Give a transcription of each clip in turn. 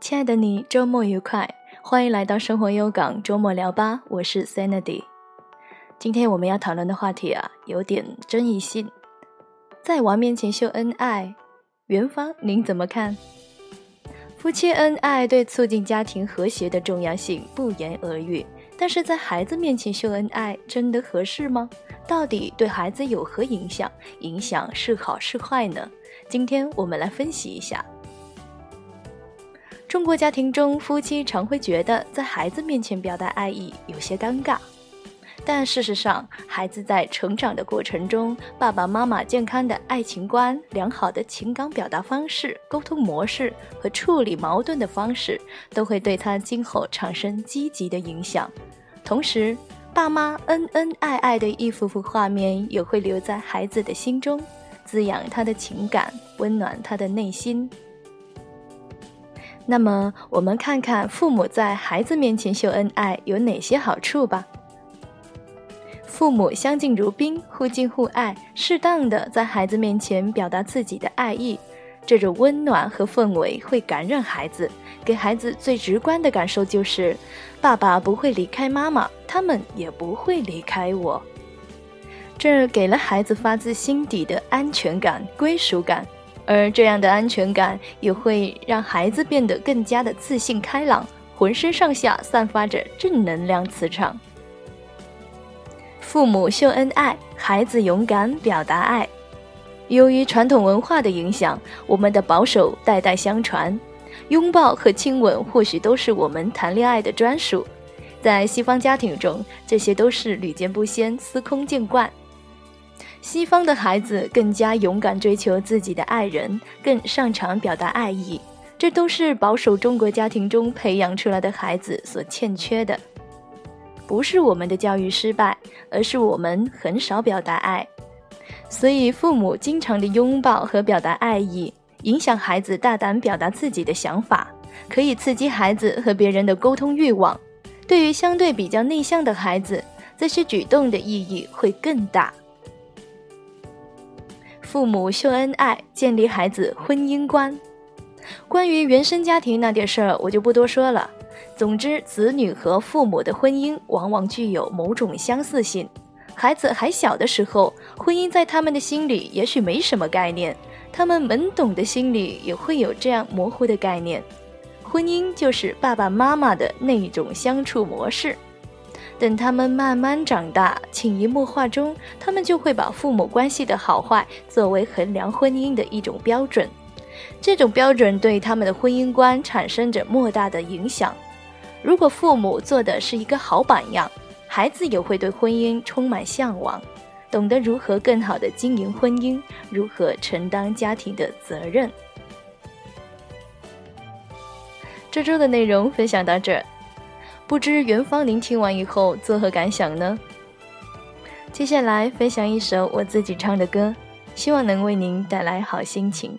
亲爱的你，周末愉快！欢迎来到生活优港周末聊吧，我是 Sandy。今天我们要讨论的话题啊，有点争议性。在娃面前秀恩爱，元芳您怎么看？夫妻恩爱对促进家庭和谐的重要性不言而喻，但是在孩子面前秀恩爱真的合适吗？到底对孩子有何影响？影响是好是坏呢？今天我们来分析一下。中国家庭中，夫妻常会觉得在孩子面前表达爱意有些尴尬，但事实上，孩子在成长的过程中，爸爸妈妈健康的爱情观、良好的情感表达方式、沟通模式和处理矛盾的方式，都会对他今后产生积极的影响。同时，爸妈恩恩爱爱的一幅幅画面也会留在孩子的心中，滋养他的情感，温暖他的内心。那么，我们看看父母在孩子面前秀恩爱有哪些好处吧。父母相敬如宾，互敬互爱，适当的在孩子面前表达自己的爱意，这种温暖和氛围会感染孩子，给孩子最直观的感受就是：爸爸不会离开妈妈，他们也不会离开我。这给了孩子发自心底的安全感、归属感。而这样的安全感也会让孩子变得更加的自信开朗，浑身上下散发着正能量磁场。父母秀恩爱，孩子勇敢表达爱。由于传统文化的影响，我们的保守代代相传，拥抱和亲吻或许都是我们谈恋爱的专属。在西方家庭中，这些都是屡见不鲜、司空见惯。西方的孩子更加勇敢追求自己的爱人，更擅长表达爱意，这都是保守中国家庭中培养出来的孩子所欠缺的。不是我们的教育失败，而是我们很少表达爱。所以，父母经常的拥抱和表达爱意，影响孩子大胆表达自己的想法，可以刺激孩子和别人的沟通欲望。对于相对比较内向的孩子，这些举动的意义会更大。父母秀恩爱，建立孩子婚姻观。关于原生家庭那点事儿，我就不多说了。总之，子女和父母的婚姻往往具有某种相似性。孩子还小的时候，婚姻在他们的心里也许没什么概念，他们懵懂的心里也会有这样模糊的概念：婚姻就是爸爸妈妈的那种相处模式。等他们慢慢长大，潜移默化中，他们就会把父母关系的好坏作为衡量婚姻的一种标准。这种标准对他们的婚姻观产生着莫大的影响。如果父母做的是一个好榜样，孩子也会对婚姻充满向往，懂得如何更好的经营婚姻，如何承担家庭的责任。这周的内容分享到这。不知元芳您听完以后作何感想呢？接下来分享一首我自己唱的歌，希望能为您带来好心情。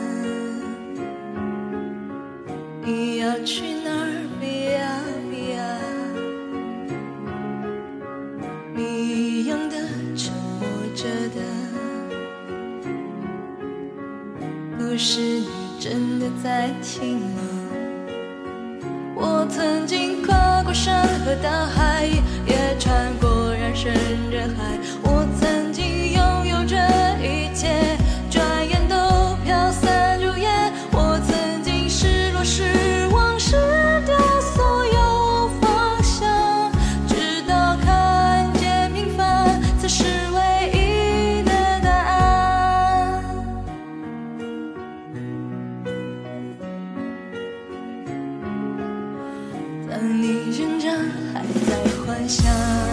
要去哪儿？Via Via，谜一样的沉默着的，不是你真的在听吗？我曾经跨过山和大海，想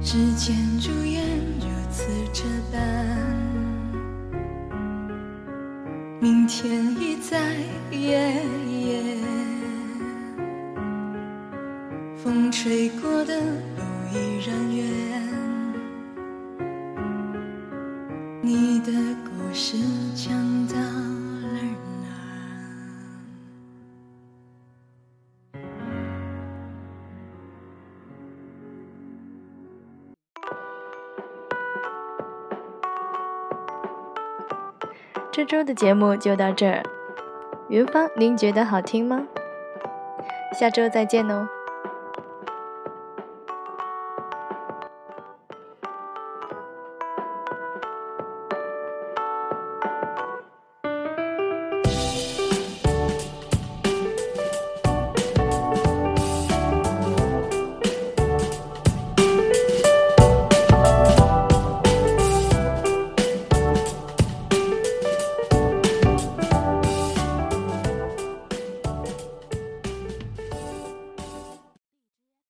时间如烟，如此这般。明天已在夜夜，风吹过的路依然远。你的故事讲。这周的节目就到这儿，云芳，您觉得好听吗？下周再见哦。